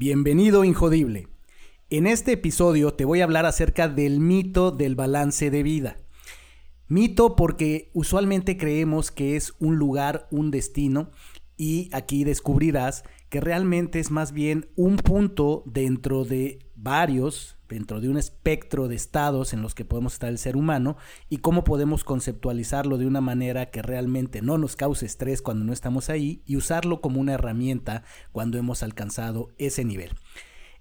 Bienvenido Injodible. En este episodio te voy a hablar acerca del mito del balance de vida. Mito porque usualmente creemos que es un lugar, un destino, y aquí descubrirás que realmente es más bien un punto dentro de varios, dentro de un espectro de estados en los que podemos estar el ser humano y cómo podemos conceptualizarlo de una manera que realmente no nos cause estrés cuando no estamos ahí y usarlo como una herramienta cuando hemos alcanzado ese nivel.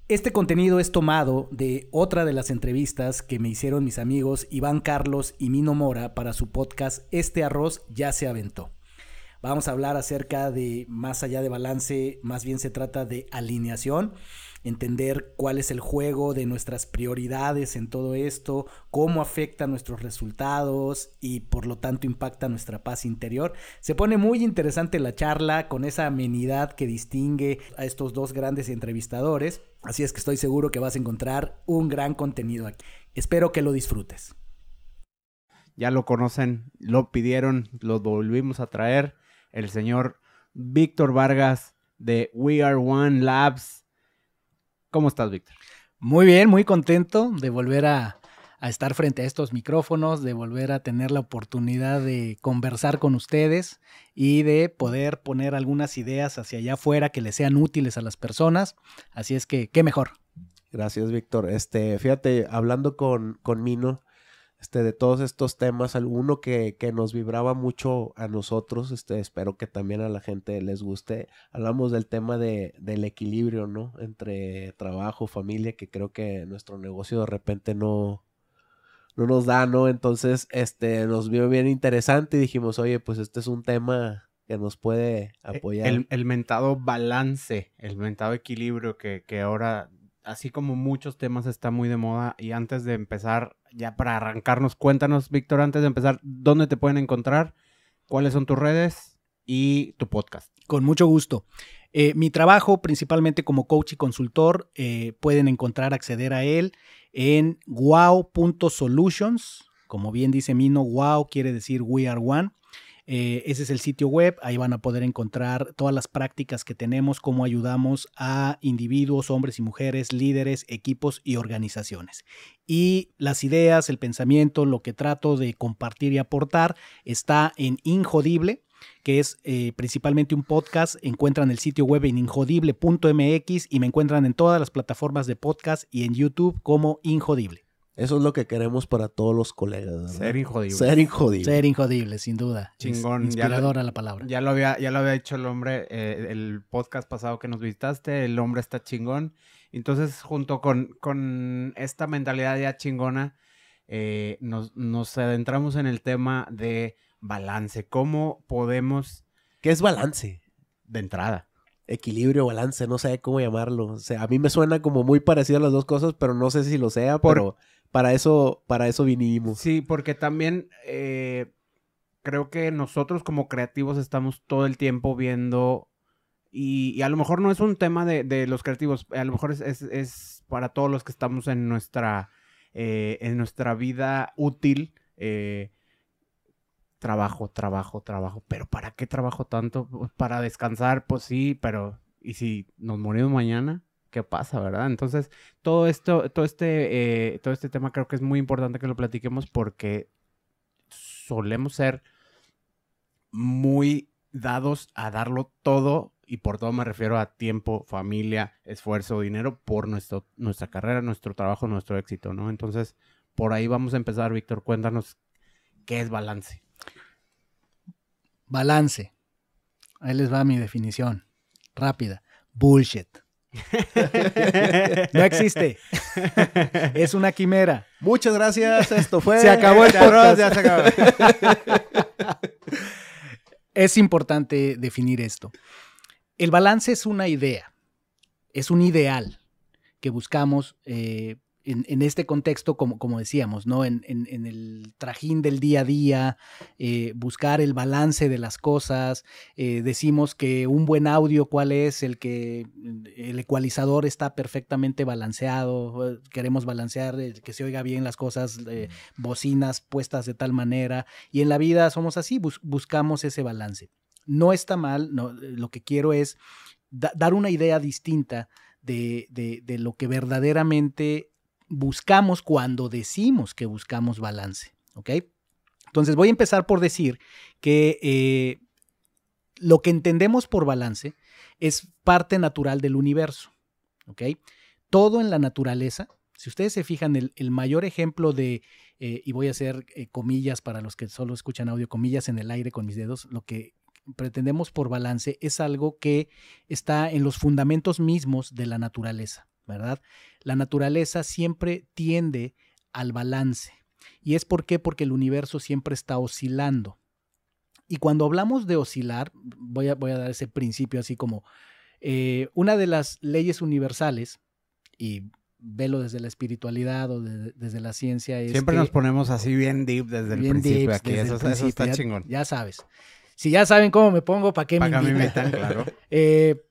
Este contenido es tomado de otra de las entrevistas que me hicieron mis amigos Iván Carlos y Mino Mora para su podcast Este arroz ya se aventó. Vamos a hablar acerca de más allá de balance, más bien se trata de alineación, entender cuál es el juego de nuestras prioridades en todo esto, cómo afecta nuestros resultados y por lo tanto impacta nuestra paz interior. Se pone muy interesante la charla con esa amenidad que distingue a estos dos grandes entrevistadores, así es que estoy seguro que vas a encontrar un gran contenido aquí. Espero que lo disfrutes. Ya lo conocen, lo pidieron, lo volvimos a traer el señor Víctor Vargas de We Are One Labs. ¿Cómo estás, Víctor? Muy bien, muy contento de volver a, estar frente a estos micrófonos, de volver a tener la oportunidad de conversar con ustedes y de poder poner algunas ideas hacia allá afuera que les sean útiles a las personas. Así es que, qué mejor. Gracias, Víctor. Este, fíjate, hablando con, con Mino, este, de todos estos temas, alguno que, que, nos vibraba mucho a nosotros, este, espero que también a la gente les guste. Hablamos del tema de, del equilibrio, ¿no? Entre trabajo, familia, que creo que nuestro negocio de repente no, no nos da, ¿no? Entonces, este, nos vio bien interesante y dijimos, oye, pues este es un tema que nos puede e, apoyar. El, el mentado balance, el mentado equilibrio que, que ahora así como muchos temas está muy de moda. Y antes de empezar, ya para arrancarnos, cuéntanos, Víctor, antes de empezar, ¿dónde te pueden encontrar? ¿Cuáles son tus redes y tu podcast? Con mucho gusto. Eh, mi trabajo, principalmente como coach y consultor, eh, pueden encontrar, acceder a él en wow.solutions. Como bien dice Mino, wow quiere decir we are one. Eh, ese es el sitio web, ahí van a poder encontrar todas las prácticas que tenemos, cómo ayudamos a individuos, hombres y mujeres, líderes, equipos y organizaciones. Y las ideas, el pensamiento, lo que trato de compartir y aportar está en Injodible, que es eh, principalmente un podcast. Encuentran el sitio web en injodible.mx y me encuentran en todas las plataformas de podcast y en YouTube como Injodible. Eso es lo que queremos para todos los colegas. Ser injodible. Ser injodible. Ser injodible, sin duda. Chingón. inspiradora la palabra. Ya lo había, ya lo había dicho el hombre, eh, el podcast pasado que nos visitaste, el hombre está chingón. Entonces, junto con, con esta mentalidad ya chingona, eh, nos, nos adentramos en el tema de balance. ¿Cómo podemos... ¿Qué es balance? De entrada equilibrio, balance, no sé cómo llamarlo. O sea, a mí me suena como muy parecido a las dos cosas, pero no sé si lo sea, pero para eso, para eso vinimos. Sí, porque también eh, creo que nosotros como creativos estamos todo el tiempo viendo, y, a lo mejor no es un tema de, los creativos, a lo mejor es, para todos los que estamos en nuestra, eh, en nuestra vida útil. Eh, trabajo, trabajo, trabajo. Pero ¿para qué trabajo tanto? Pues, para descansar, pues sí, pero ¿y si nos morimos mañana? Qué pasa, ¿verdad? Entonces, todo esto, todo este, eh, todo este tema creo que es muy importante que lo platiquemos porque solemos ser muy dados a darlo todo y por todo me refiero a tiempo, familia, esfuerzo, dinero por nuestra carrera, nuestro trabajo, nuestro éxito, ¿no? Entonces, por ahí vamos a empezar, Víctor, cuéntanos qué es balance. Balance. Ahí les va mi definición. Rápida. Bullshit. No existe. es una quimera. Muchas gracias. Esto fue. Se acabó el podcast. Ya se acabó. es importante definir esto. El balance es una idea, es un ideal, que buscamos eh, en, este contexto, como, como decíamos, ¿no? En, el trajín del día a día, eh, buscar el balance de las cosas. Eh, decimos que un buen audio, ¿cuál es? El que el ecualizador está perfectamente balanceado. Queremos balancear, que se oiga bien las cosas, bocinas puestas de tal manera. Y en la vida somos así, buscamos ese balance. No está mal, no, lo que quiero es dar una idea distinta de, de, lo que verdaderamente buscamos cuando decimos que buscamos balance. ¿Ok? Entonces voy a empezar por decir que eh, lo que entendemos por balance es parte natural del universo. ¿Ok? Todo en la naturaleza, si ustedes se fijan, el, el mayor ejemplo de, eh, y voy a hacer eh, comillas para los que solo escuchan audio, comillas en el aire con mis dedos, lo que pretendemos por balance es algo que está en los fundamentos mismos de la naturaleza, ¿verdad? La naturaleza siempre tiende al balance. ¿Y es por qué? Porque el universo siempre está oscilando. Y cuando hablamos de oscilar, voy a, voy a dar ese principio así como eh, una de las leyes universales, y velo desde la espiritualidad o desde la ciencia. Es Siempre nos ponemos así bien deep desde el principio aquí. Eso, está chingón. Ya sabes. Si ya saben cómo me pongo, ¿para qué me invitan? claro. Eh,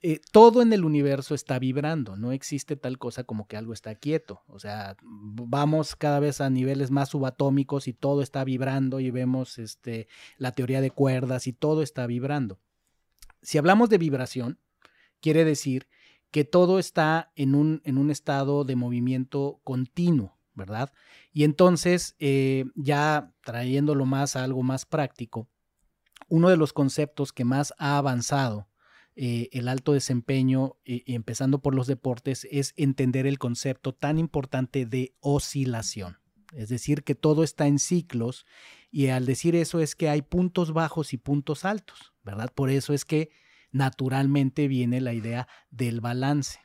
eh, todo en el universo está vibrando, no existe tal cosa como que algo está quieto. O sea, vamos cada vez a niveles más subatómicos y todo está vibrando y vemos este, la teoría de cuerdas y todo está vibrando. Si hablamos de vibración, quiere decir que todo está en un, en un estado de movimiento continuo, ¿verdad? Y entonces, eh, ya trayéndolo más a algo más práctico, uno de los conceptos que más ha avanzado eh, el alto desempeño, y empezando por los deportes, es entender el concepto tan importante de oscilación. Es decir, que todo está en ciclos y al decir eso es que hay puntos bajos y puntos altos, ¿verdad? Por eso es que naturalmente viene la idea del balance.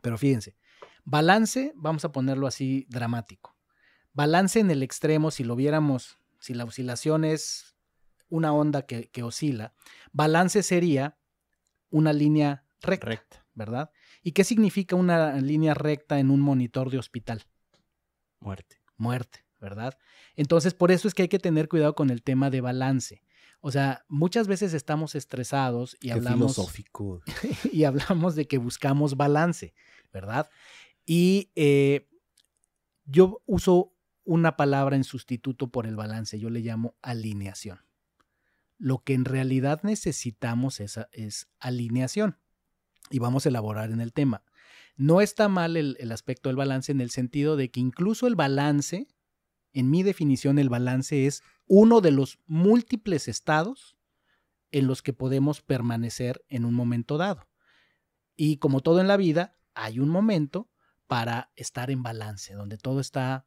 Pero fíjense, balance, vamos a ponerlo así dramático. Balance en el extremo, si lo viéramos, si la oscilación es una onda que, oscila. Balance sería una línea recta, ¿verdad? ¿Y qué significa una línea recta en un monitor de hospital? Muerte. Muerte, ¿verdad? Entonces, por eso es que hay que tener cuidado con el tema de balance. O sea, muchas veces estamos estresados y hablamos. Filosófico. y hablamos de que buscamos balance, ¿verdad? Y eh, yo uso una palabra en sustituto por el balance, yo le llamo alineación lo que en realidad necesitamos es, alineación. Y vamos a elaborar en el tema. No está mal el aspecto del balance en el sentido de que incluso el balance, en mi definición, el balance es uno de los múltiples estados en los que podemos permanecer en un momento dado. Y como todo en la vida, hay un momento para estar en balance, donde todo está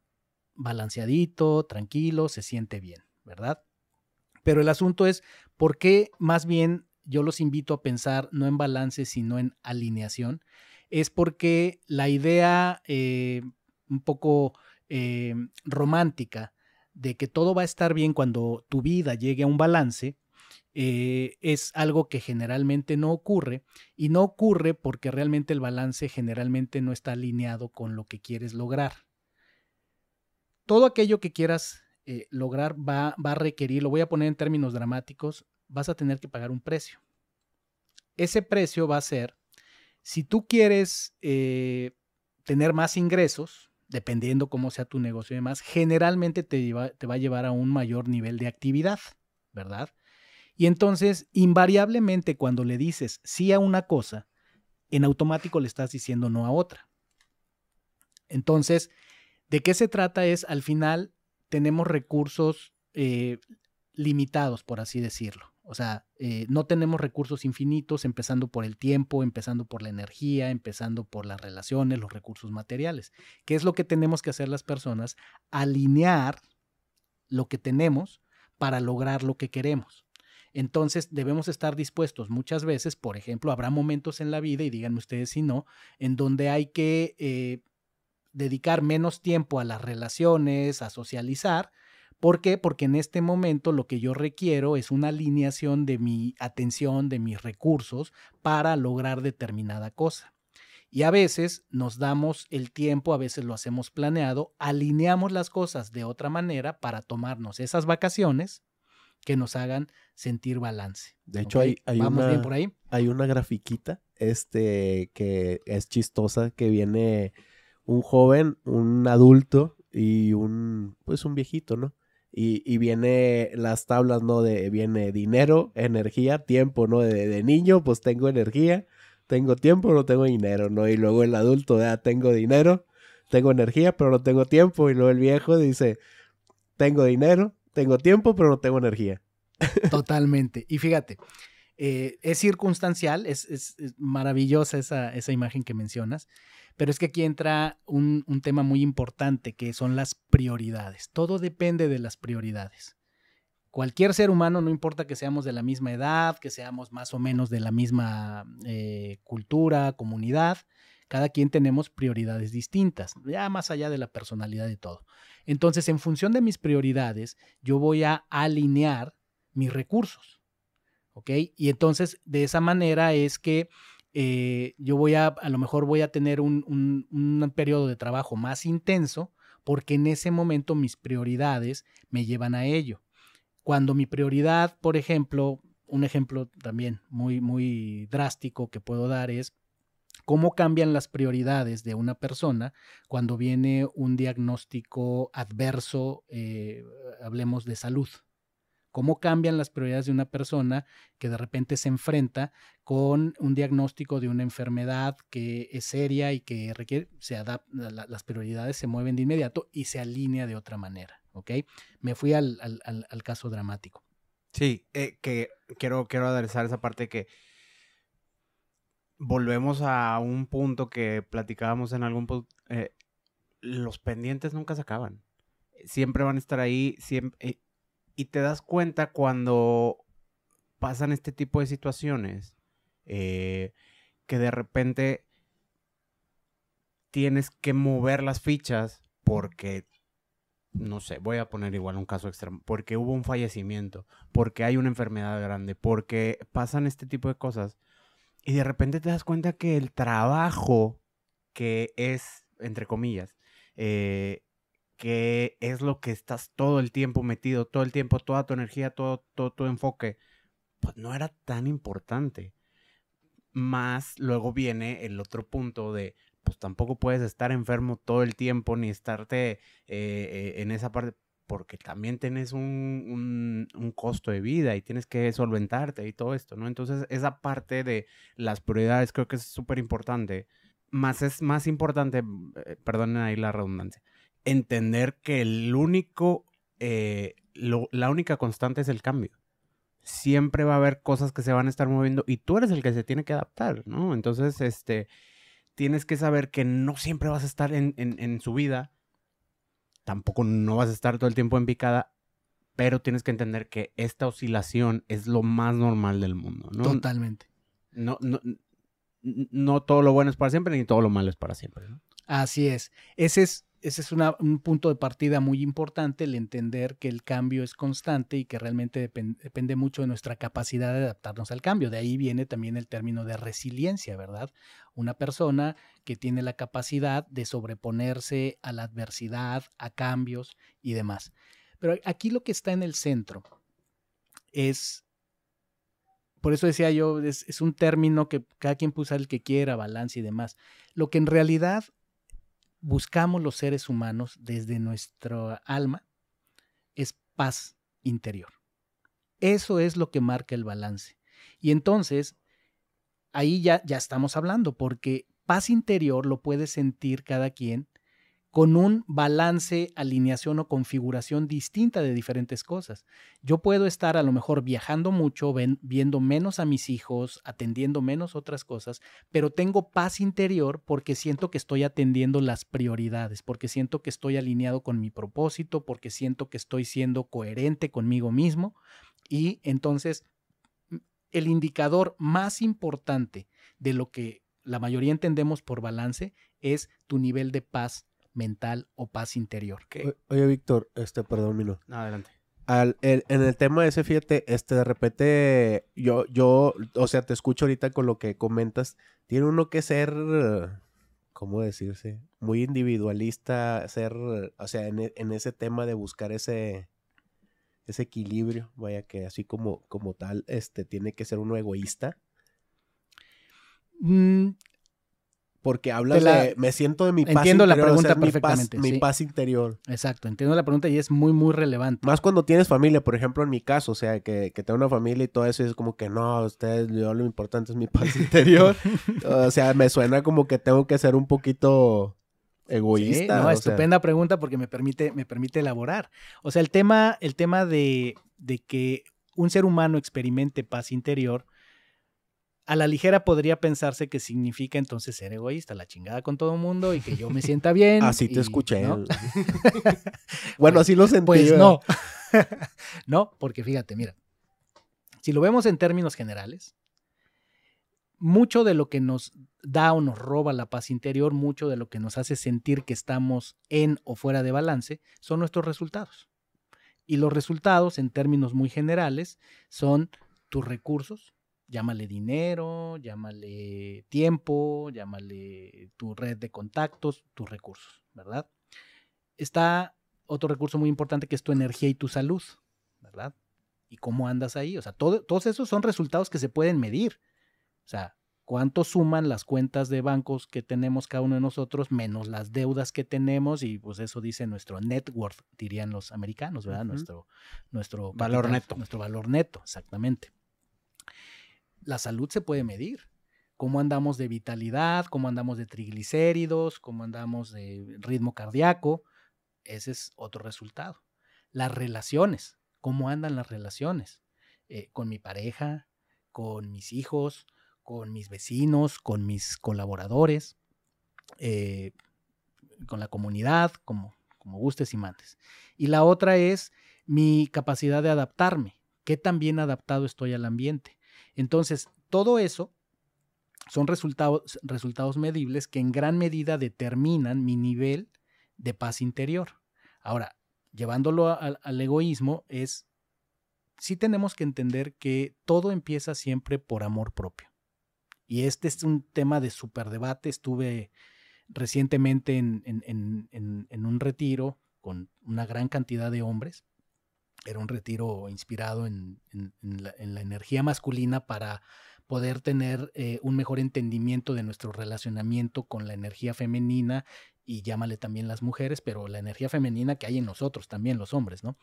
balanceadito, tranquilo, se siente bien, ¿verdad? Pero el asunto es, ¿por qué más bien yo los invito a pensar no en balance, sino en alineación? Es porque la idea eh, un poco eh, romántica de que todo va a estar bien cuando tu vida llegue a un balance, eh, es algo que generalmente no ocurre y no ocurre porque realmente el balance generalmente no está alineado con lo que quieres lograr. Todo aquello que quieras eh, lograr va, va a requerir, lo voy a poner en términos dramáticos, vas a tener que pagar un precio. Ese precio va a ser, si tú quieres eh, tener más ingresos, dependiendo cómo sea tu negocio y demás, generalmente te, te va a llevar a un mayor nivel de actividad, ¿verdad? Y entonces, invariablemente, cuando le dices sí a una cosa, en automático le estás diciendo no a otra. Entonces, ¿de qué se trata? Es al final tenemos recursos eh, limitados, por así decirlo. O sea, eh, no tenemos recursos infinitos, empezando por el tiempo, empezando por la energía, empezando por las relaciones, los recursos materiales. ¿Qué es lo que tenemos que hacer las personas? Alinear lo que tenemos para lograr lo que queremos. Entonces debemos estar dispuestos muchas veces, por ejemplo, habrá momentos en la vida, y díganme ustedes si no, en donde hay que eh, dedicar menos tiempo a las relaciones, a socializar. ¿Por qué? Porque en este momento lo que yo requiero es una alineación de mi atención, de mis recursos para lograr determinada cosa. Y a veces nos damos el tiempo, a veces lo hacemos planeado, alineamos las cosas de otra manera para tomarnos esas vacaciones que nos hagan sentir balance. De hecho, hay, hay ¿Vamos una, bien por ahí? hay una grafiquita este, que es chistosa, que viene un joven, un adulto y un, pues un viejito, ¿no? Y, y viene las tablas, ¿no? De, viene dinero, energía, tiempo, ¿no? De, de niño, pues tengo energía, tengo tiempo, no tengo dinero, ¿no? Y luego el adulto, ya tengo dinero, tengo energía, pero no tengo tiempo. Y luego el viejo dice, tengo dinero, tengo tiempo, pero no tengo energía. Totalmente. Y fíjate, eh, es circunstancial, es, es- es maravillosa esa, esa imagen que mencionas, pero es que aquí entra un, tema muy importante que son las prioridades. Todo depende de las prioridades. Cualquier ser humano, no importa que seamos de la misma edad, que seamos más o menos de la misma eh, cultura, comunidad, cada quien tenemos prioridades distintas, ya más allá de la personalidad y todo. Entonces, en función de mis prioridades, yo voy a alinear mis recursos. ¿Ok? Y entonces, de esa manera es que eh, yo voy a, a lo mejor voy a tener un, un- un periodo de trabajo más intenso porque en ese momento mis prioridades me llevan a ello. Cuando mi prioridad, por ejemplo, un ejemplo también muy, muy drástico que puedo dar es cómo cambian las prioridades de una persona cuando viene un diagnóstico adverso, eh, hablemos de salud. Cómo cambian las prioridades de una persona que de repente se enfrenta con un diagnóstico de una enfermedad que es seria y que requiere, se adapta, la- las prioridades se mueven de inmediato y se alinea de otra manera, ¿ok? Me fui al, al- al- caso dramático. Sí, eh, que quiero, quiero aderezar esa parte que volvemos a un punto que platicábamos en algún punto. los pendientes nunca se acaban. Siempre van a estar ahí. Siempre, y te das cuenta cuando pasan este tipo de situaciones eh, que de repente tienes que mover las fichas porque, no sé, voy a poner igual un caso extremo, porque hubo un fallecimiento, porque hay una enfermedad grande, porque pasan este tipo de cosas y de repente te das cuenta que el trabajo que es, entre comillas, eh, que es lo que estás todo el tiempo metido, todo el tiempo, toda tu energía, todo, todo tu enfoque, pues no era tan importante. Más luego viene el otro punto de, pues tampoco puedes estar enfermo todo el tiempo ni estarte eh, eh, en esa parte, porque también tienes un, un, costo de vida y tienes que solventarte y todo esto, ¿no? Entonces esa parte de las prioridades creo que es súper importante. Más es más importante, eh, perdonen ahí la redundancia, entender que el único, eh, lo, la única constante es el cambio siempre va a haber cosas que se van a estar moviendo y tú eres el que se tiene que adaptar, ¿no? Entonces, este, tienes que saber que no siempre vas a estar en, en, en su vida, tampoco no vas a estar todo el tiempo en picada, pero tienes que entender que esta oscilación es lo más normal del mundo, ¿no? Totalmente. No, no, no todo lo bueno es para siempre ni todo lo malo es para siempre, ¿no? Así es. Ese es ese es un punto de partida muy importante, el entender que el cambio es constante y que realmente depend, depende mucho de nuestra capacidad de adaptarnos al cambio. De ahí viene también el término de resiliencia, ¿verdad? Una persona que tiene la capacidad de sobreponerse a la adversidad, a cambios y demás. Pero aquí lo que está en el centro es, por eso decía yo, es un término que cada quien puede usar el que quiera, balance y demás. Lo que en realidad buscamos los seres humanos desde nuestra alma es paz interior. Eso es lo que marca el balance. Y entonces, ahí ya, ya estamos hablando, porque paz interior lo puede sentir cada quien con un balance, alineación o configuración distinta de diferentes cosas. Yo puedo estar a lo mejor viajando mucho, viendo menos a mis hijos, atendiendo menos otras cosas, pero tengo paz interior porque siento que estoy atendiendo las prioridades, porque siento que estoy alineado con mi propósito, porque siento que estoy siendo coherente conmigo mismo y entonces el indicador más importante de lo que la mayoría entendemos por balance es tu nivel de paz mental o paz interior. Oye, oye, Víctor, este, perdón, Mino. No, adelante. Al, el, en el tema ese, fíjate, este, de repente, yo, yo, o sea, te escucho ahorita con lo que comentas, tiene uno que ser ¿cómo decirse? Muy individualista, ser, o sea, en, e- en ese tema de buscar ese, ese equilibrio, vaya que así como, como tal, este, tiene que ser uno egoísta. Mm, Porque hablas la- de, me siento de mi paz Entiendo la interior, o sea, pregunta mi paz- perfectamente, Mi sí. paz interior. exacto, entiendo la pregunta y es muy, muy relevante. Más cuando tienes familia, por ejemplo, en mi caso, o sea, que, que tengo una familia y todo eso, y es como que no, ustedes, yo lo importante es mi paz interior. o sea, me suena como que tengo que ser un poquito Sí, egoísta. no, o sea. estupenda pregunta porque me permite, me permite elaborar. O sea, el tema, el tema de, de que un ser humano experimente paz interior, a la ligera podría pensarse que significa entonces ser egoísta, la chingada con todo el mundo y que yo me sienta bien. Así te y- escuché. ¿no? bueno, así lo sentí. Pues no. no, porque fíjate, mira, si lo vemos en términos generales, mucho de lo que nos da o nos roba la paz interior, mucho de lo que nos hace sentir que estamos en o fuera de balance, son nuestros resultados. Y los resultados, en términos muy generales, son tus recursos, llámale dinero, llámale tiempo, llámale tu red de contactos, tus recursos, ¿verdad? Está otro recurso muy importante que es tu energía y tu salud, ¿verdad? Y cómo andas ahí. O sea, todo- todos esos son resultados que se pueden medir. O sea, cuánto suman las cuentas de bancos que tenemos cada uno de nosotros menos las deudas que tenemos y pues eso dice nuestro net worth, dirían los americanos, ¿verdad? Nuestro, nuestro Valor capital, neto. Nuestro valor neto, exactamente. La salud se puede medir. Cómo andamos de vitalidad, cómo andamos de triglicéridos, cómo andamos de ritmo cardíaco. Ese es otro resultado. Las relaciones, cómo andan las relaciones eh, con mi pareja, con mis hijos, con mis vecinos, con mis colaboradores, eh, con la comunidad, como, como gustes y mandes. Y la otra es mi capacidad de adaptarme, qué tan bien adaptado estoy al ambiente. Entonces, todo eso son resultados, resultados medibles que en gran medida determinan mi nivel de paz interior. Ahora, llevándolo al, egoísmo, es, sí tenemos que entender que todo empieza siempre por amor propio. Y este es un tema de súper debate. Estuve recientemente en, en- en- en- en un retiro con una gran cantidad de hombres. Era un retiro inspirado en, la energía masculina para poder tener eh, un mejor entendimiento de nuestro relacionamiento con la energía femenina y llámale también las mujeres, pero la energía femenina que hay en nosotros también, los hombres, ¿no?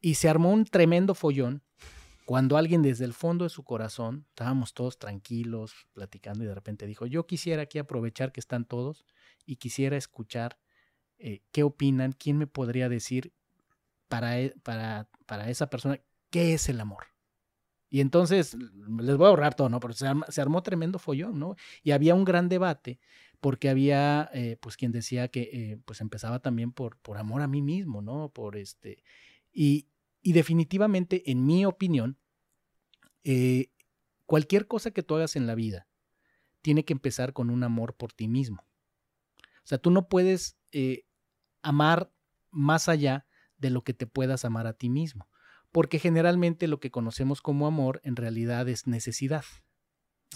Y se armó un tremendo follón cuando alguien desde el fondo de su corazón, estábamos todos tranquilos, platicando y de repente dijo, yo quisiera aquí aprovechar que están todos y quisiera escuchar eh, qué opinan, quién me podría decir para, e- para, para esa persona qué es el amor. Y entonces, les voy a ahorrar todo, ¿no? Pero se, armó tremendo follón, ¿no? Y había un gran debate porque había, eh, pues, quien decía que, eh, pues, empezaba también por, por amor a mí mismo, ¿no? Por este... Y, y definitivamente, en mi opinión, eh, cualquier cosa que tú hagas en la vida tiene que empezar con un amor por ti mismo. O sea, tú no puedes amar más allá de lo que te puedas amar a ti mismo, porque generalmente lo que conocemos como amor en realidad es necesidad.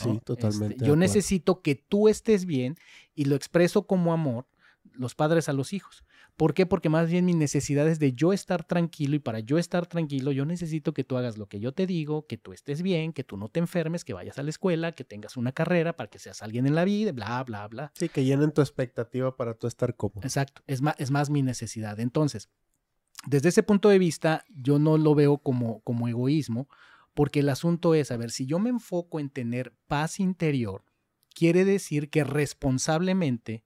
¿no? Sí, totalmente Este, yo necesito que tú estés bien y lo expreso como amor los padres a los hijos. ¿Por qué? Porque más bien mi necesidad es de yo estar tranquilo y para yo estar tranquilo yo necesito que tú hagas lo que yo te digo, que tú estés bien, que tú no te enfermes, que vayas a la escuela, que tengas una carrera para que seas alguien en la vida, bla, bla, bla. Sí, que llenen tu expectativa para tú estar cómodo. Exacto, es más, es más mi necesidad. Entonces, desde ese punto de vista, yo no lo veo como, como egoísmo, porque el asunto es, a ver, si yo me enfoco en tener paz interior, quiere decir que responsablemente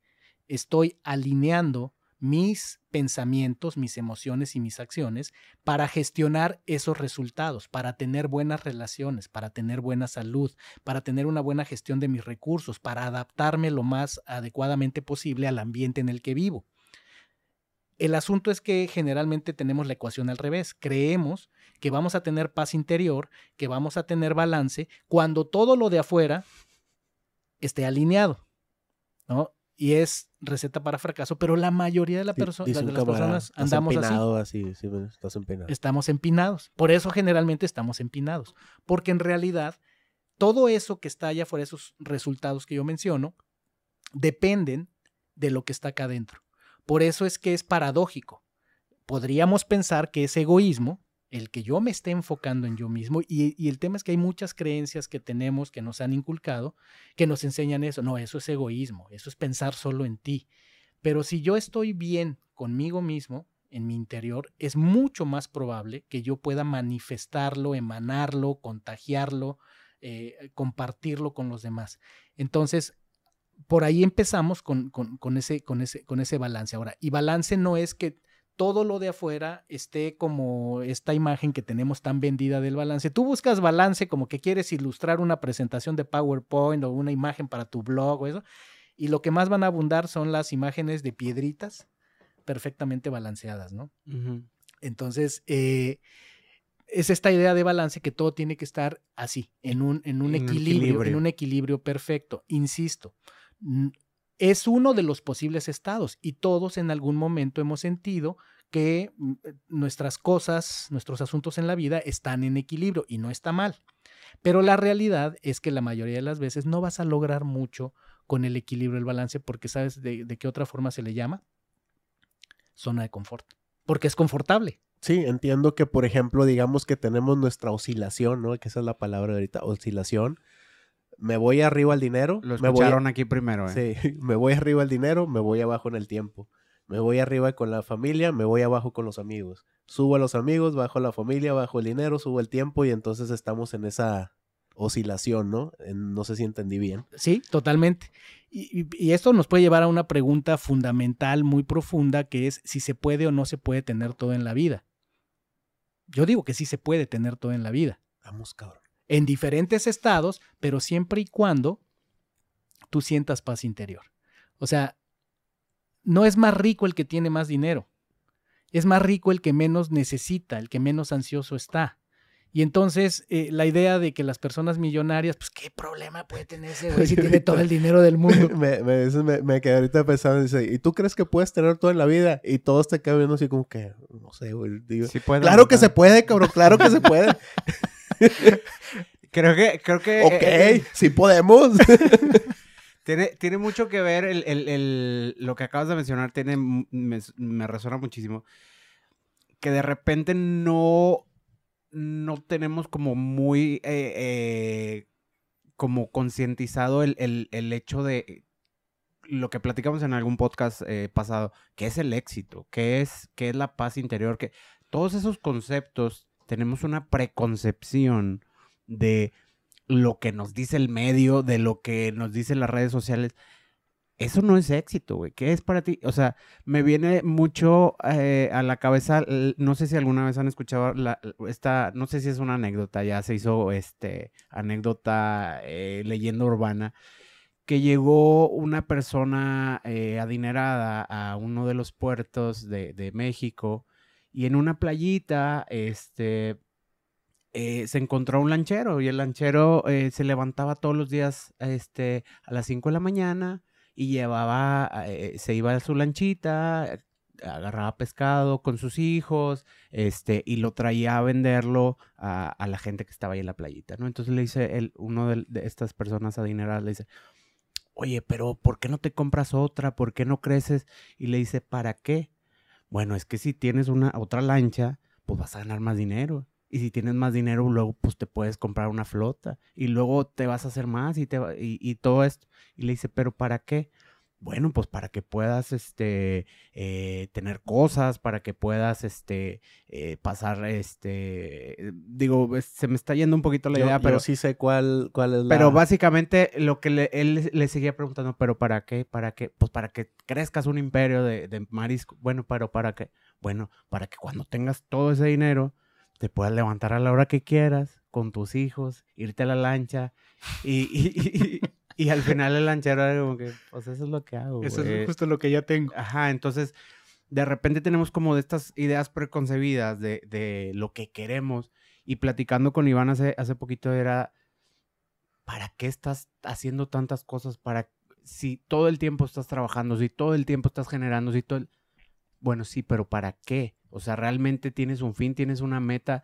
estoy alineando mis pensamientos, mis emociones y mis acciones para gestionar esos resultados, para tener buenas relaciones, para tener buena salud, para tener una buena gestión de mis recursos, para adaptarme lo más adecuadamente posible al ambiente en el que vivo. El asunto es que generalmente tenemos la ecuación al revés. Creemos que vamos a tener paz interior, que vamos a tener balance, cuando todo lo de afuera esté alineado, ¿no? Y es receta para fracaso, pero la mayoría de, la perso- de las camarada, personas "Estás andamos así así. sí, bueno, estás empinado. estamos empinados. Por eso generalmente estamos empinados. Porque en realidad todo eso que está allá afuera, esos resultados que yo menciono, dependen de lo que está acá adentro. Por eso es que es paradójico. Podríamos pensar que es egoísmo el que yo me esté enfocando en yo mismo y, el tema es que hay muchas creencias que tenemos que nos han inculcado que nos enseñan eso. No, eso es egoísmo, eso es pensar solo en ti. Pero si yo estoy bien conmigo mismo, en mi interior, es mucho más probable que yo pueda manifestarlo, emanarlo, contagiarlo, eh, compartirlo con los demás. Entonces, por ahí empezamos con, con, ese, con, ese, con ese balance. Ahora, y balance no es que todo lo de afuera esté como esta imagen que tenemos tan vendida del balance. Tú buscas balance como que quieres ilustrar una presentación de PowerPoint o una imagen para tu blog o eso, y lo que más van a abundar son las imágenes de piedritas perfectamente balanceadas, ¿no? Entonces, eh, es esta idea de balance que todo tiene que estar así, en un, en un equilibrio, en un equilibrio perfecto. Insisto, es uno de los posibles estados y todos en algún momento hemos sentido que mm, eh, nuestras cosas, nuestros asuntos en la vida están en equilibrio y no está mal. Pero la realidad es que la mayoría de las veces no vas a lograr mucho con el equilibrio, el balance, porque sabes de, qué otra forma se le llama zona de confort, porque es confortable. Sí, entiendo que, por ejemplo, digamos que tenemos nuestra oscilación, ¿no? Que esa es la palabra ahorita, oscilación. Me voy arriba al dinero. Lo escucharon aquí primero, ¿eh? Sí, me voy arriba al dinero, me voy abajo en el tiempo. Me voy arriba con la familia, me voy abajo con los amigos. Subo a los amigos, bajo la familia, bajo el dinero, subo el tiempo y entonces estamos en esa oscilación, ¿no? no sé si entendí bien. Sí, totalmente. Y, y, esto nos puede llevar a una pregunta fundamental, muy profunda, que es si se puede o no se puede tener todo en la vida. Yo digo que sí se puede tener todo en la vida. Vamos, cabrón. En diferentes estados, pero siempre y cuando tú sientas paz interior. O sea, no es más rico el que tiene más dinero. Es más rico el que menos necesita, el que menos ansioso está. Y entonces eh, la idea de que las personas millonarias, pues qué problema puede tener ese güey si tiene todo el dinero del mundo. me, me, me, quedé ahorita pensando, dice, ¿y tú crees que puedes tener todo en la vida? Y todos te quedan viendo así como que, no sé, güey. claro que se puede, cabrón, claro que se puede. creo que, creo que. Ok, eh, sí podemos. tiene, tiene mucho que ver el, el, el, lo que acabas de mencionar, tiene, me, me resuena muchísimo. Que de repente no no tenemos como muy eh, eh, como concientizado el, hecho de lo que platicamos en algún podcast eh, pasado, que es el éxito, que es, que es la paz interior, que todos esos conceptos tenemos una preconcepción de lo que nos dice el medio, de lo que nos dicen las redes sociales, eso no es éxito, güey. ¿Qué es para ti? O sea, me viene mucho eh, a la cabeza, no sé si alguna vez han escuchado esta, no sé si es una anécdota, ya se hizo este anécdota, eh, leyenda urbana, que llegó una persona eh, adinerada a uno de los puertos de México y en una playita, este, se encontró un lanchero y el lanchero se levantaba todos los días este, a las 5 de la mañana y llevaba, eh, se iba a su lanchita, agarraba pescado con sus hijos, este, y lo traía a venderlo a, la gente que estaba ahí en la playita, ¿no? Entonces le dice el, uno de, estas personas adineradas, le dice, oye, pero ¿por qué no te compras otra? ¿Por qué no creces? Y le dice, ¿para qué? Bueno, es que si tienes una otra lancha, pues vas a ganar más dinero. Y si tienes más dinero, luego pues te puedes comprar una flota. Y luego te vas a hacer más y, te, y, y todo esto. Y le dice, ¿pero para qué? Bueno, pues para que puedas este, eh, tener cosas, para que puedas este, eh, pasar, este, digo, se me está yendo un poquito la idea, pero sí sé cuál, cuál es la... Pero básicamente lo que él le seguía preguntando, ¿pero para qué? ¿Para qué? Pues para que crezcas un imperio de, de marisco. Bueno, pero ¿para qué? Bueno, para que cuando tengas todo ese dinero, te puedas levantar a la hora que quieras con tus hijos, irte a la lancha y, y, al final el lanchero era como que, pues eso es lo que hago. Eso es justo lo que ya tengo. Ajá, entonces de repente tenemos como de estas ideas preconcebidas de, de lo que queremos y platicando con Iván hace, hace poquito era, ¿para qué estás haciendo tantas cosas? Para si todo el tiempo estás trabajando, si todo el tiempo estás generando, si todo Bueno, sí, pero ¿para qué? O sea, realmente tienes un fin, tienes una meta.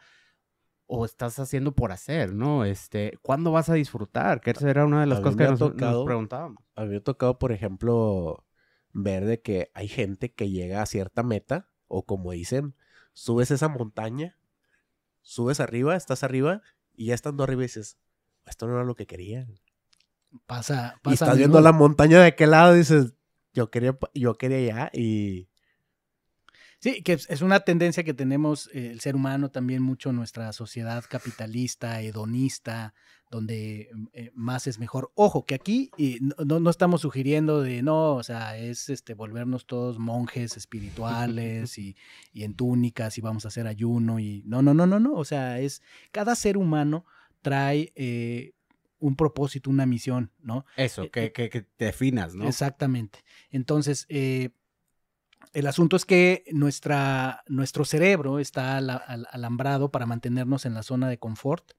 O estás haciendo por hacer, ¿no? Este, ¿cuándo vas a disfrutar? Que esa era una de las A cosas que nos, nos tocado- preguntábamos. A mí me ha tocado, por ejemplo, ver de que hay gente que llega a cierta meta, o como dicen, subes esa montaña, subes arriba, estás arriba, y ya estando arriba dices, esto no era lo que quería. Pasa, Y pasa. estás a viendo la montaña de aquel lado, dices, yo quería, yo quería allá, y Sí, que es una tendencia que tenemos eh, el ser humano también mucho en nuestra sociedad capitalista, hedonista, donde eh, más es mejor. Ojo, que aquí eh, no, estamos sugiriendo de no, o sea, es este volvernos todos monjes espirituales y, y en túnicas y vamos a hacer ayuno y no, no, no, no, no. O sea, es cada ser humano trae un propósito, una misión, ¿no? Eso, que, que, que te definas, ¿no? Exactamente. Entonces, eh, el asunto es que nuestra, nuestro cerebro está al- alambrado para mantenernos en la zona de confort,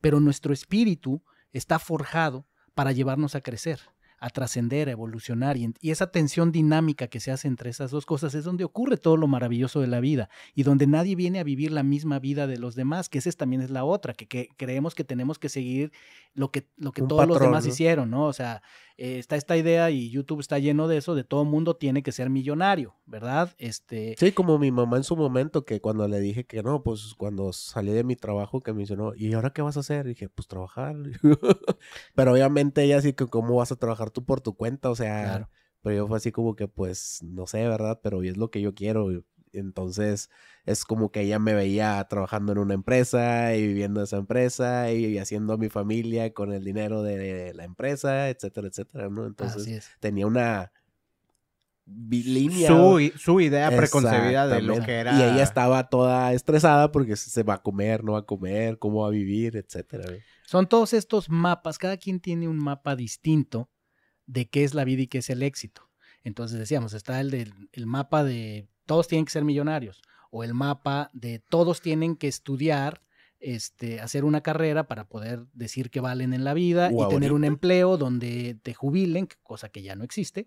pero nuestro espíritu está forjado para llevarnos a crecer, a trascender, a evolucionar. Y, esa tensión dinámica que se hace entre esas dos cosas es donde ocurre todo lo maravilloso de la vida y donde nadie viene a vivir la misma vida de los demás, que esa es- también es la otra, que, que creemos que tenemos que seguir lo que, lo que Un todos los demás ¿no? hicieron, ¿no? O sea, eh, está esta idea y YouTube está lleno de eso, de todo mundo tiene que ser millonario, ¿verdad? Este, Sí, como mi mamá en su momento, que cuando le dije que no, pues cuando salí de mi trabajo, que me mencionó, ¿y ahora qué vas a hacer? Y dije, pues trabajar. pero obviamente ella así que, ¿cómo vas a trabajar tú por tu cuenta? O sea, Claro. pero yo fue así como que, pues, no sé, ¿verdad? Pero es lo que yo quiero. Entonces, es como que ella me veía trabajando en una empresa y viviendo en esa empresa y haciendo a mi familia con el dinero de la empresa, etcétera, etcétera, ¿no? Entonces, tenía una línea. Su, su idea preconcebida de lo que era. Y ella estaba toda estresada porque se- va a comer, no va a comer, cómo va a vivir, etcétera. Son todos estos mapas, cada quien tiene un mapa distinto de qué es la vida y qué es el éxito. Entonces decíamos, está el del el mapa de todos tienen que ser millonarios o el mapa de todos tienen que estudiar, este, hacer una carrera para poder decir que valen en la vida y tener un empleo donde te jubilen, cosa que ya no existe.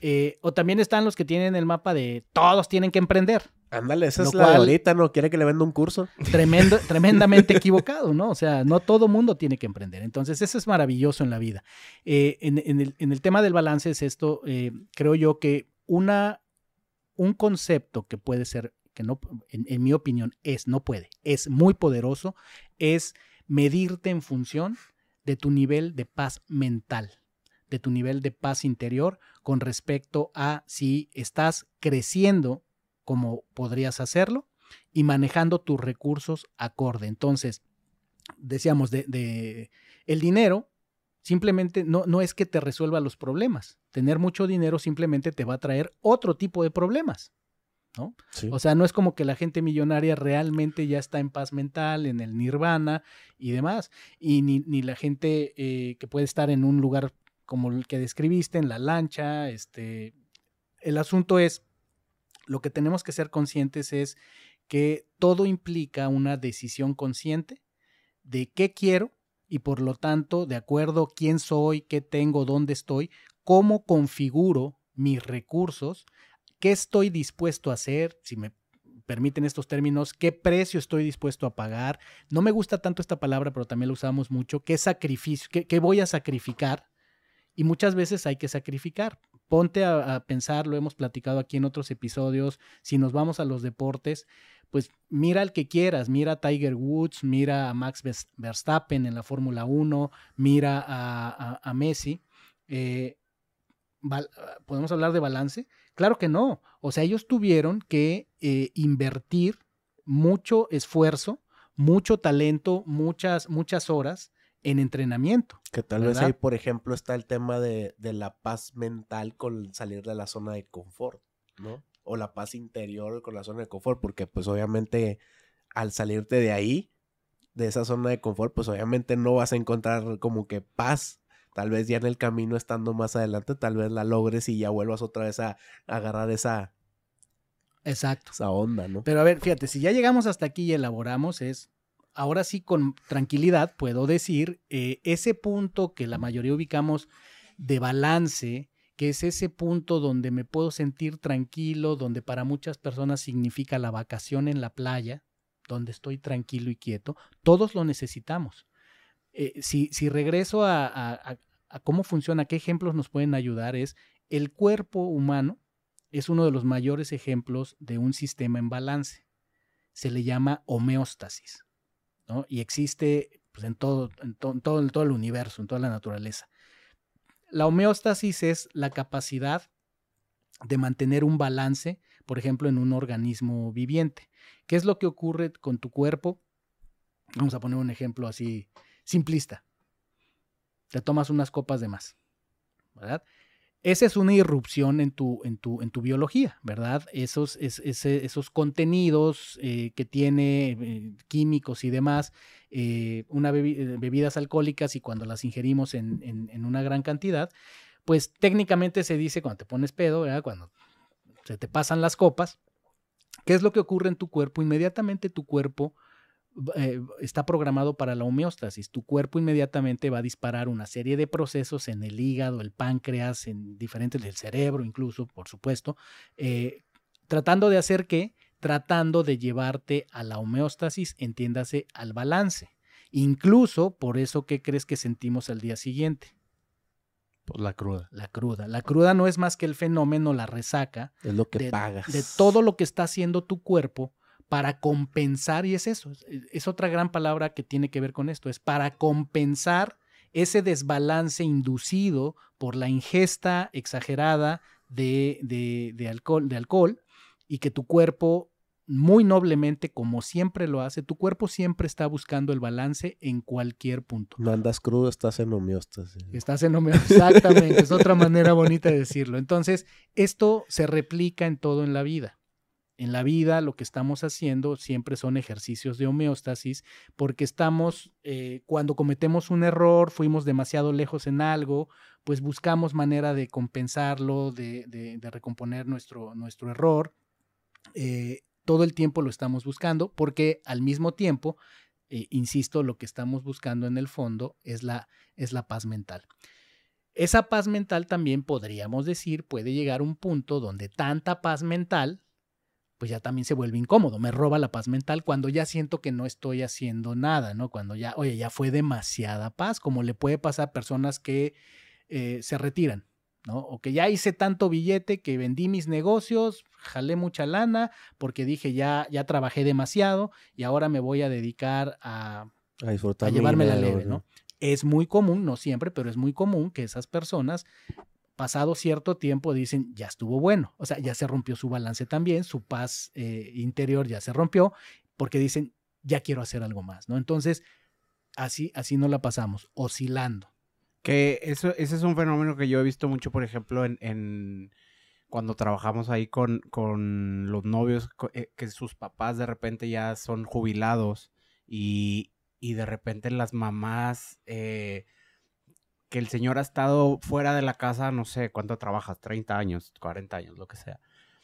Eh, o también están los que tienen el mapa de todos tienen que emprender. Ándale, esa es la cual- ahorita, ¿no? Quiere que le venda un curso. Tremendo, tremendamente equivocado, ¿no? O sea, no todo mundo tiene que emprender. Entonces, eso es maravilloso en la vida. Eh, en, en el, en el tema del balance es esto, eh, creo yo que una, un concepto que puede ser, que no, en, mi opinión, es, no puede, es muy poderoso, es medirte en función de tu nivel de paz mental, de tu nivel de paz interior con respecto a si estás creciendo como podrías hacerlo y manejando tus recursos acorde. Entonces, decíamos, de, de- el dinero simplemente no, no es que te resuelva los problemas. Tener mucho dinero simplemente te va a traer otro tipo de problemas. ¿no? Sí. O sea, no es como que la gente millonaria realmente ya está en paz mental, en el nirvana y demás. Y ni, ni la gente eh, que puede estar en un lugar como el que describiste, en la lancha. Este, el asunto es, lo que tenemos que ser conscientes es que todo implica una decisión consciente de qué quiero y por lo tanto, de acuerdo a quién soy, qué tengo, dónde estoy, cómo configuro mis recursos, qué estoy dispuesto a hacer, si me permiten estos términos, qué precio estoy dispuesto a pagar. No me gusta tanto esta palabra, pero también la usamos mucho, qué sacrificio, qué, qué voy a sacrificar. Y muchas veces hay que sacrificar. Ponte a, a pensar, lo hemos platicado aquí en otros episodios, si nos vamos a los deportes, pues mira al que quieras, mira a Tiger Woods, mira a Max Vers- Verstappen en la Fórmula 1, mira a, a- a Messi. Eh, ¿Podemos hablar de balance? Claro que no. O sea, ellos tuvieron que eh, invertir mucho esfuerzo, mucho talento, muchas, muchas horas en entrenamiento. Que tal vez ahí, por ejemplo, está el tema de, de la paz mental con salir de la zona de confort, ¿no? O la paz interior con la zona de confort, porque pues obviamente al salirte de ahí, de esa zona de confort, pues obviamente no vas a encontrar como que paz. Tal vez ya en el camino estando más adelante, tal vez la logres y ya vuelvas otra vez a, a agarrar esa, Exacto. esa onda, ¿no? Pero a ver, fíjate, si ya llegamos hasta aquí y elaboramos, es ahora sí con tranquilidad puedo decir eh, ese punto que la mayoría ubicamos de balance, que es ese punto donde me puedo sentir tranquilo, donde para muchas personas significa la vacación en la playa, donde estoy tranquilo y quieto, todos lo necesitamos. Eh, si, si, regreso a, cómo funciona, qué ejemplos nos pueden ayudar, es el cuerpo humano es uno de los mayores ejemplos de un sistema en balance. Se le llama homeostasis. ¿no? Y existe pues, en, todo, en, todo, en todo el universo, en toda la naturaleza. La homeostasis es la capacidad de mantener un balance, por ejemplo, en un organismo viviente. ¿Qué es lo que ocurre con tu cuerpo? Vamos a poner un ejemplo así simplista. Te tomas unas copas de más, ¿verdad? Esa es una irrupción en tu, en tu, en tu biología, ¿verdad? Esos, esos contenidos eh, que tiene eh, químicos y demás, eh, una bebidas alcohólicas y cuando las ingerimos en, en, una gran cantidad, pues técnicamente se dice cuando te pones pedo, ¿verdad? Cuando se te pasan las copas, ¿qué es lo que ocurre en tu cuerpo? Inmediatamente tu cuerpo eh, está programado para la homeostasis. Tu cuerpo inmediatamente va a disparar una serie de procesos en el hígado, el páncreas, en diferentes del cerebro, incluso, por supuesto, eh, tratando de hacer qué? Tratando de llevarte a la homeostasis, entiéndase, al balance. Incluso por eso, ¿qué crees que sentimos al día siguiente? Pues la cruda. La cruda. La cruda no es más que el fenómeno, la resaca. Es lo que pagas. De todo lo que está haciendo tu cuerpo para compensar, y es eso, es, otra gran palabra que tiene que ver con esto, es para compensar ese desbalance inducido por la ingesta exagerada de, de, alcohol, de alcohol y que tu cuerpo muy noblemente, como siempre lo hace, tu cuerpo siempre está buscando el balance en cualquier punto. No andas crudo, estás en homeostasis. Estás en homeostasis, exactamente, es otra manera bonita de decirlo. Entonces, esto se replica en todo en la vida. En la vida lo que estamos haciendo siempre son ejercicios de homeostasis porque estamos, eh, cuando cometemos un error, fuimos demasiado lejos en algo, pues buscamos manera de compensarlo, de, recomponer nuestro, nuestro error. Eh, todo el tiempo lo estamos buscando porque al mismo tiempo, eh, insisto, lo que estamos buscando en el fondo es la, es la paz mental. Esa paz mental también podríamos decir puede llegar a un punto donde tanta paz mental pues ya también se vuelve incómodo, me roba la paz mental cuando ya siento que no estoy haciendo nada, ¿no? Cuando ya, oye, ya fue demasiada paz, como le puede pasar a personas que eh, se retiran, ¿no? O que ya hice tanto billete que vendí mis negocios, jalé mucha lana porque dije ya, ya trabajé demasiado y ahora me voy a dedicar a, a, disfrutar a llevarme la leve, ¿no? Es muy común, no siempre, pero es muy común que esas personas pasado cierto tiempo dicen, ya estuvo bueno, o sea, ya se rompió su balance también, su paz eh, interior ya se rompió, porque dicen, ya quiero hacer algo más, ¿no? Entonces, así, así no la pasamos, oscilando. Que eso, ese es un fenómeno que yo he visto mucho, por ejemplo, en, cuando trabajamos ahí con, con los novios, eh, que sus papás de repente ya son jubilados y, y de repente las mamás... Eh, que el señor ha estado fuera de la casa, no sé cuánto trabajas, 30 años, 40 años, lo que sea.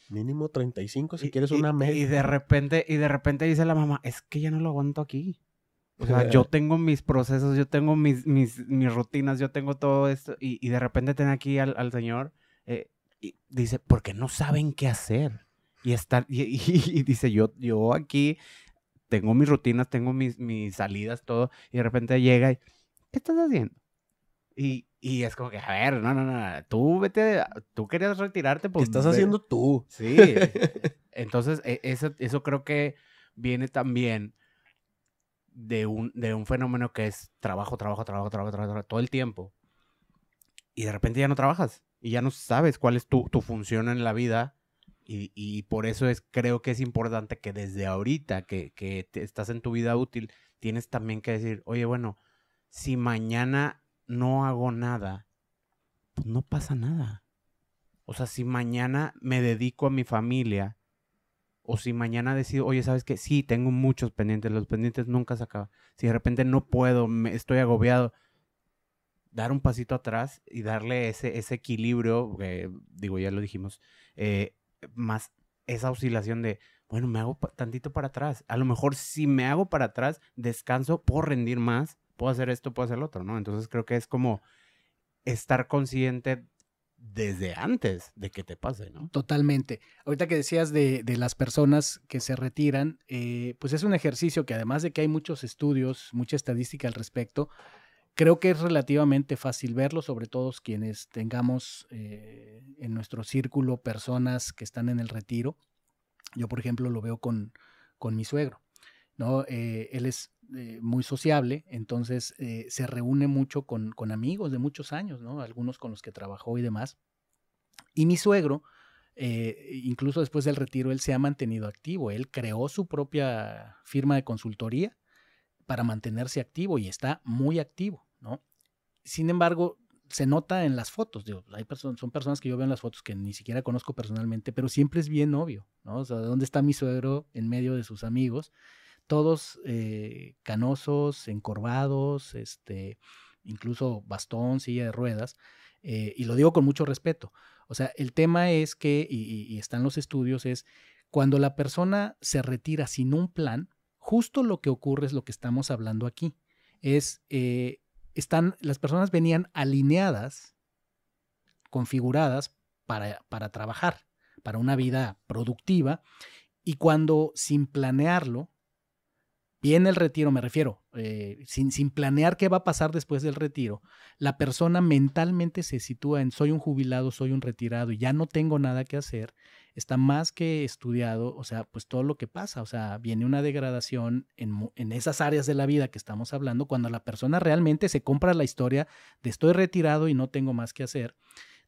Mínimo 35 si quieres una media. Y de repente, y de repente dice la mamá, es que ya no lo aguanto aquí. O sea, yo tengo mis procesos, yo tengo mis, mis, mis rutinas, yo tengo todo esto. Y, y de repente tiene aquí al, al señor eh, y dice, porque no saben qué hacer. Y, está, y, y, dice, yo, yo aquí tengo mis rutinas, tengo mis, mis salidas, todo. Y de repente llega y, ¿qué estás haciendo? Y, y es como que, a ver, no, no, no, tú vete, tú querías retirarte, pues. ¿Qué estás haciendo tú? Sí. Entonces, e, eso, eso creo que viene también de un, de un fenómeno que es trabajo, trabajo, trabajo, trabajo, trabajo, todo el tiempo. Y de repente ya no trabajas y ya no sabes cuál es tu, tu función en la vida. Y, y, por eso es, creo que es importante que desde ahorita que, que estás en tu vida útil, tienes también que decir, oye, bueno, si mañana no hago nada, pues no pasa nada. O sea, si mañana me dedico a mi familia, o si mañana decido, oye, ¿sabes qué? Sí, tengo muchos pendientes, los pendientes nunca se acaban. Si de repente no puedo, me, estoy agobiado, dar un pasito atrás y darle ese, ese equilibrio, digo, ya lo dijimos, eh, más esa oscilación de, bueno, me hago tantito para atrás. A lo mejor si me hago para atrás, descanso, puedo rendir más puedo hacer esto, puedo hacer otro, ¿no? Entonces creo que es como estar consciente desde antes de que te pase, ¿no? Totalmente. Ahorita que decías de, las personas que se retiran, eh, pues es un ejercicio que además de que hay muchos estudios, mucha estadística al respecto, creo que es relativamente fácil verlo, sobre todo quienes tengamos eh, en nuestro círculo personas que están en el retiro. Yo, por ejemplo, lo veo con, con mi suegro. ¿No? Eh, él es eh, muy sociable, entonces eh, se reúne mucho con, amigos de muchos años, ¿no? Algunos con los que trabajó y demás. Y mi suegro, incluso después del retiro, él se ha mantenido activo. Él creó su propia firma de consultoría para mantenerse activo y está muy activo, ¿no? Sin embargo, se nota en las fotos. hay personas, son personas que yo veo en las fotos que ni siquiera conozco personalmente, pero siempre es bien obvio, ¿no? O sea, ¿dónde está mi suegro en medio de sus amigos? Todos eh, canosos, encorvados, este, incluso bastón, silla de ruedas, eh, y lo digo con mucho respeto. O sea, el tema es que, y, están los estudios, es cuando la persona se retira sin un plan, justo lo que ocurre es lo que estamos hablando aquí. Es, eh, están, las personas venían alineadas, configuradas para, para trabajar, para una vida productiva, y cuando sin planearlo, Viene el retiro, me refiero, eh, sin, sin, planear qué va a pasar después del retiro, la persona mentalmente se sitúa en soy un jubilado, soy un retirado y ya no tengo nada que hacer, está más que estudiado, o sea, pues todo lo que pasa, o sea, viene una degradación en, en esas áreas de la vida que estamos hablando, cuando la persona realmente se compra la historia de estoy retirado y no tengo más que hacer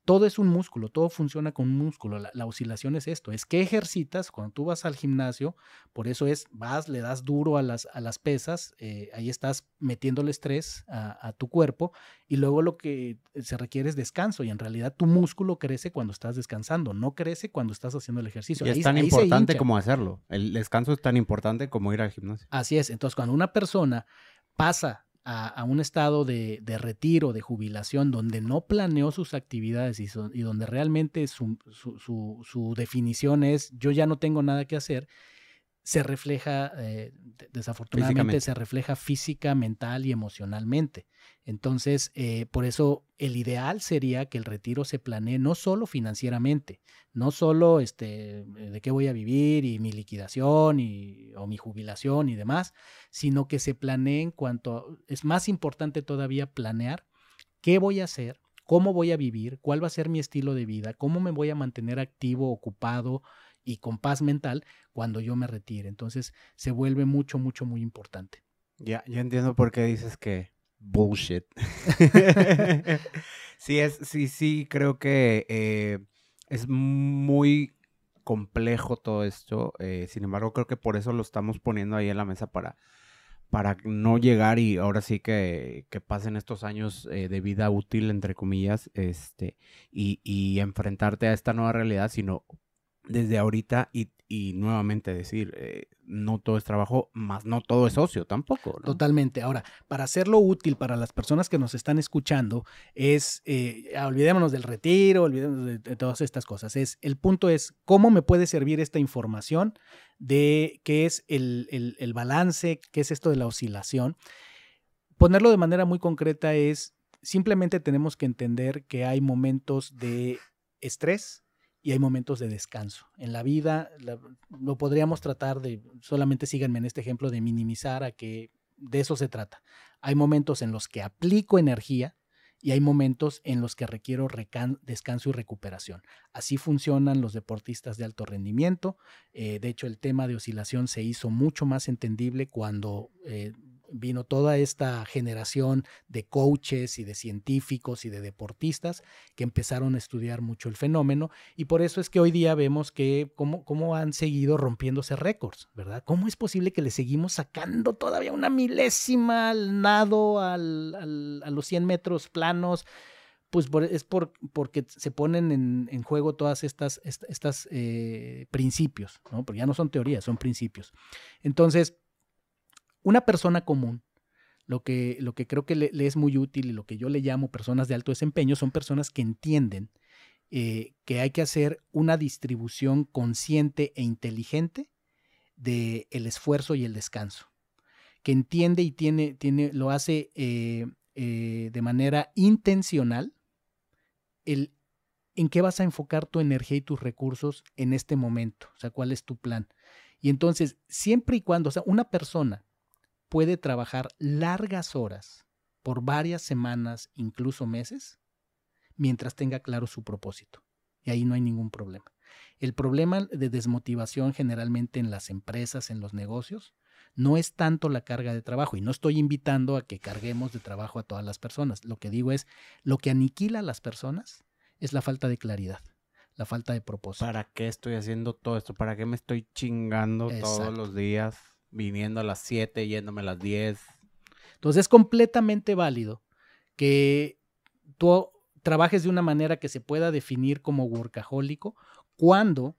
todo es un músculo, todo funciona con un músculo. La, oscilación es esto, es que ejercitas cuando tú vas al gimnasio, por eso es, vas, le das duro a las, a las pesas, eh, ahí estás metiéndole estrés a, tu cuerpo y luego lo que se requiere es descanso y en realidad tu músculo crece cuando estás descansando, no crece cuando estás haciendo el ejercicio. Y es tan importante como hacerlo, el descanso es tan importante como ir al gimnasio. Así es, entonces cuando una persona pasa a, un estado de, retiro, de jubilación, donde no planeó sus actividades y, donde realmente su, su, definición es yo ya no tengo nada que hacer, se refleja, eh, desafortunadamente, se refleja física, mental y emocionalmente. Entonces, eh, por eso el ideal sería que el retiro se planee no solo financieramente, no solo este, de qué voy a vivir y mi liquidación y, o mi jubilación y demás, sino que se planee en cuanto, es más importante todavía planear qué voy a hacer, cómo voy a vivir, cuál va a ser mi estilo de vida, cómo me voy a mantener activo, ocupado, y con paz mental cuando yo me retire. Entonces se vuelve mucho, mucho, muy importante. Ya, yo entiendo por qué dices que bullshit. sí, es, sí, sí, creo que eh, es muy complejo todo esto. Eh, sin embargo, creo que por eso lo estamos poniendo ahí en la mesa para, para no llegar y ahora sí que, que pasen estos años eh, de vida útil, entre comillas, este, y, y, enfrentarte a esta nueva realidad, sino desde ahorita y, nuevamente decir, eh, no todo es trabajo, más no todo es ocio tampoco. Totalmente. Ahora, para hacerlo útil para las personas que nos están escuchando, es, eh, olvidémonos del retiro, olvidémonos de, todas estas cosas. Es, el punto es, ¿cómo me puede servir esta información de qué es el, el balance, qué es esto de la oscilación? Ponerlo de manera muy concreta es, simplemente tenemos que entender que hay momentos de estrés, y hay momentos de descanso. En la vida lo podríamos tratar de, solamente síganme en este ejemplo, de minimizar a que de eso se trata. Hay momentos en los que aplico energía y hay momentos en los que requiero descanso y recuperación. Así funcionan los deportistas de alto rendimiento. Eh, de hecho, el tema de oscilación se hizo mucho más entendible cuando eh, vino toda esta generación de coaches y de científicos y de deportistas que empezaron a estudiar mucho el fenómeno y por eso es que hoy día vemos que cómo, cómo han seguido rompiéndose récords, ¿verdad? ¿Cómo es posible que le seguimos sacando todavía una milésima al nado, al, a los 100 metros planos? Pues es por, porque se ponen en, juego todas estas, estas, eh, principios, ¿no? Porque ya no son teorías, son principios. Entonces, una persona común, lo que, lo que creo que le, es muy útil y lo que yo le llamo personas de alto desempeño, son personas que entienden eh, que hay que hacer una distribución consciente e inteligente del el esfuerzo y el descanso. Que entiende y tiene, tiene, lo hace eh, eh, de manera intencional el en qué vas a enfocar tu energía y tus recursos en este momento, o sea, cuál es tu plan. Y entonces, siempre y cuando, o sea, una persona puede trabajar largas horas por varias semanas, incluso meses, mientras tenga claro su propósito. Y ahí no hay ningún problema. El problema de desmotivación generalmente en las empresas, en los negocios, no es tanto la carga de trabajo. Y no estoy invitando a que carguemos de trabajo a todas las personas. Lo que digo es, lo que aniquila a las personas es la falta de claridad, la falta de propósito. ¿Para qué estoy haciendo todo esto? ¿Para qué me estoy chingando todos los días? Viniendo a las 7, yéndome a las 10. Entonces es completamente válido que tú trabajes de una manera que se pueda definir como workahólico cuando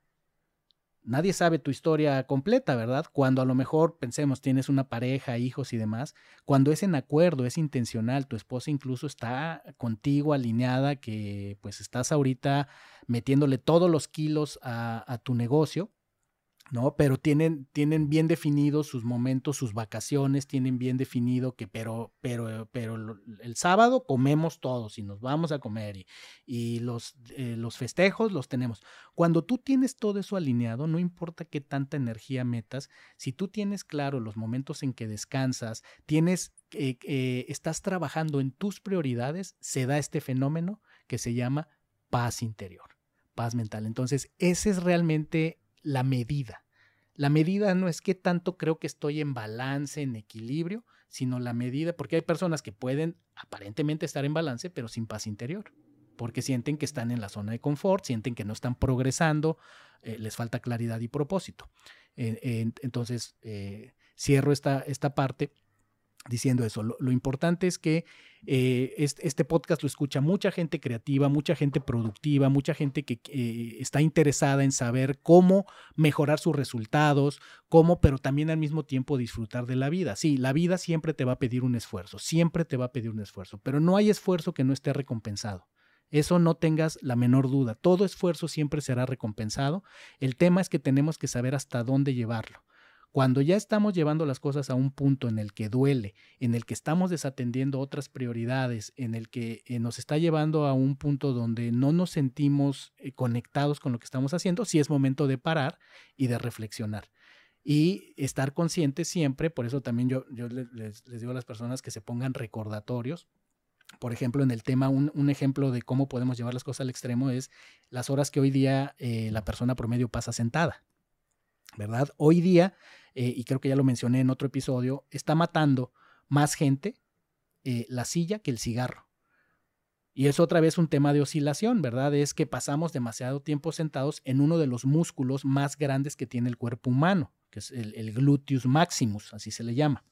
nadie sabe tu historia completa, ¿verdad? Cuando a lo mejor pensemos tienes una pareja, hijos y demás, cuando es en acuerdo, es intencional, tu esposa incluso está contigo alineada, que pues estás ahorita metiéndole todos los kilos a, a tu negocio, ¿no? Pero tienen, tienen bien definidos sus momentos, sus vacaciones, tienen bien definido que, pero, pero, pero el sábado comemos todos y nos vamos a comer y, y los, eh, los festejos los tenemos. Cuando tú tienes todo eso alineado, no importa qué tanta energía metas, si tú tienes claro los momentos en que descansas, tienes, eh, eh, estás trabajando en tus prioridades, se da este fenómeno que se llama paz interior, paz mental. Entonces, ese es realmente la medida. La medida no es qué tanto creo que estoy en balance, en equilibrio, sino la medida, porque hay personas que pueden aparentemente estar en balance, pero sin paz interior, porque sienten que están en la zona de confort, sienten que no están progresando, eh, les falta claridad y propósito. entonces, eh, cierro esta, esta parte diciendo eso. Lo, importante es que eh, este, podcast lo escucha mucha gente creativa, mucha gente productiva, mucha gente que eh, está interesada en saber cómo mejorar sus resultados, cómo, pero también al mismo tiempo disfrutar de la vida. Sí, la vida siempre te va a pedir un esfuerzo, siempre te va a pedir un esfuerzo, pero no hay esfuerzo que no esté recompensado. Eso no tengas la menor duda. Todo esfuerzo siempre será recompensado. El tema es que tenemos que saber hasta dónde llevarlo. Cuando ya estamos llevando las cosas a un punto en el que duele, en el que estamos desatendiendo otras prioridades, en el que eh, nos está llevando a un punto donde no nos sentimos eh, conectados con lo que estamos haciendo, sí es momento de parar y de reflexionar. Y estar conscientes siempre, por eso también yo, yo les, digo a las personas que se pongan recordatorios, por ejemplo, en el tema, un, ejemplo de cómo podemos llevar las cosas al extremo es las horas que hoy día eh, la persona promedio pasa sentada. ¿Verdad? Hoy día, eh, y creo que ya lo mencioné en otro episodio, está matando más gente eh, la silla que el cigarro. Y es otra vez un tema de oscilación, ¿verdad? Es que pasamos demasiado tiempo sentados en uno de los músculos más grandes que tiene el cuerpo humano, que es el, gluteus maximus, así se le llama.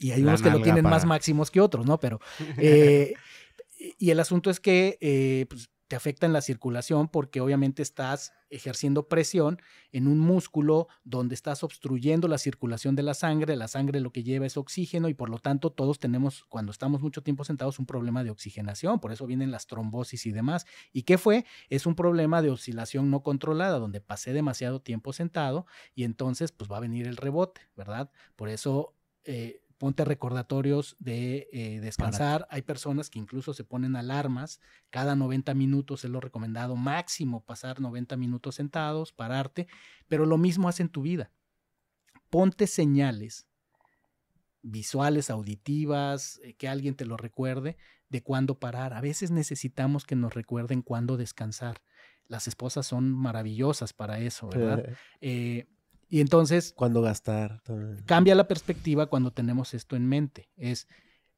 Y hay unos que lo tienen más máximos que otros, ¿no? Pero, eh, y el asunto es que pues, te afecta en la circulación porque obviamente estás ejerciendo presión en un músculo donde estás obstruyendo la circulación de la sangre, la sangre lo que lleva es oxígeno y por lo tanto todos tenemos cuando estamos mucho tiempo sentados un problema de oxigenación, por eso vienen las trombosis y demás. ¿Y qué fue? Es un problema de oscilación no controlada donde pasé demasiado tiempo sentado y entonces pues va a venir el rebote, ¿verdad? Por eso eh, ponte recordatorios de eh, descansar. Hay personas que incluso se ponen alarmas. Cada 90 minutos es lo recomendado máximo pasar 90 minutos sentados, pararte. Pero lo mismo hace en tu vida. Ponte señales visuales, auditivas, eh, que alguien te lo recuerde de cuándo parar. A veces necesitamos que nos recuerden cuándo descansar. Las esposas son maravillosas para eso, ¿verdad? Eh, y entonces... Cuando gastar. Cambia la perspectiva cuando tenemos esto en mente. Es,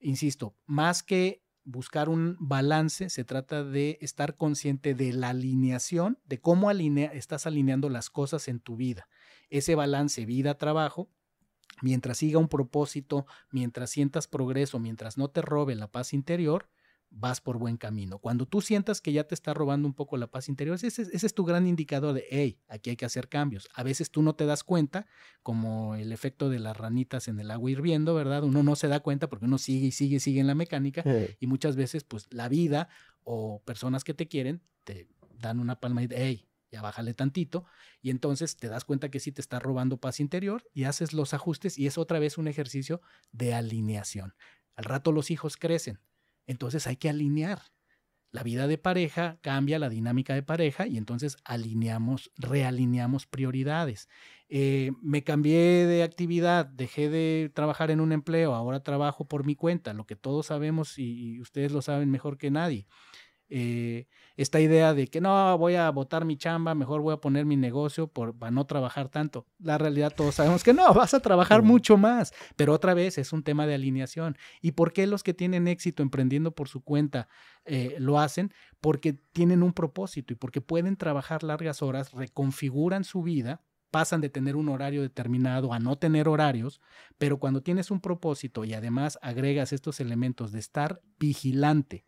insisto, más que buscar un balance, se trata de estar consciente de la alineación, de cómo alinea, estás alineando las cosas en tu vida. Ese balance vida-trabajo, mientras siga un propósito, mientras sientas progreso, mientras no te robe la paz interior, vas por buen camino. Cuando tú sientas que ya te está robando un poco la paz interior, ese, es tu gran indicador de, hey, aquí hay que hacer cambios. A veces tú no te das cuenta, como el efecto de las ranitas en el agua hirviendo, ¿verdad? Uno no se da cuenta porque uno sigue y sigue y sigue en la mecánica y muchas veces pues la vida o personas que te quieren te dan una palma y de, hey, ya bájale tantito y entonces te das cuenta que sí te está robando paz interior y haces los ajustes y es otra vez un ejercicio de alineación. Al rato los hijos crecen, entonces hay que alinear la vida de pareja cambia la dinámica de pareja y entonces alineamos, realineamos prioridades. Eh, me cambié de actividad, dejé de trabajar en un empleo, ahora trabajo por mi cuenta, lo que todos sabemos y ustedes lo saben mejor que nadie. Eh, esta idea de que no, voy a botar mi chamba, mejor voy a poner mi negocio por, para no trabajar tanto. La realidad todos sabemos que no, vas a trabajar mucho más, pero otra vez es un tema de alineación. ¿Y por qué los que tienen éxito emprendiendo por su cuenta eh, lo hacen? Porque tienen un propósito y porque pueden trabajar largas horas, reconfiguran su vida pasan de tener un horario determinado a no tener horarios, pero cuando tienes un propósito y además agregas estos elementos de estar vigilante,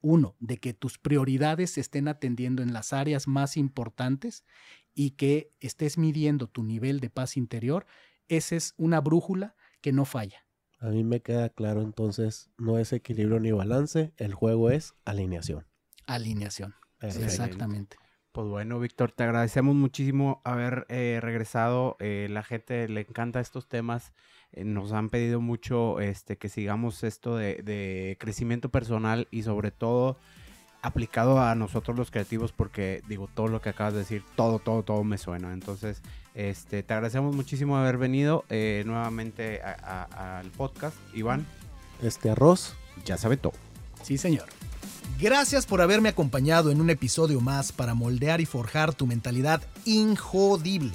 uno, de que tus prioridades se estén atendiendo en las áreas más importantes y que estés midiendo tu nivel de paz interior, esa es una brújula que no falla. A mí me queda claro entonces, no es equilibrio ni balance, el juego es alineación. Alineación. Exactamente. Pues bueno, Víctor, te agradecemos muchísimo haber eh, regresado. Eh, la gente le encanta estos temas. Eh, nos han pedido mucho este, que sigamos esto de, crecimiento personal y sobre todo aplicado a nosotros los creativos porque digo todo lo que acabas de decir, todo, todo, todo me suena. Entonces, este, te agradecemos muchísimo haber venido eh, nuevamente al podcast. Iván. Este arroz ya sabe todo. Sí, señor. Gracias por haberme acompañado en un episodio más para moldear y forjar tu mentalidad injodible.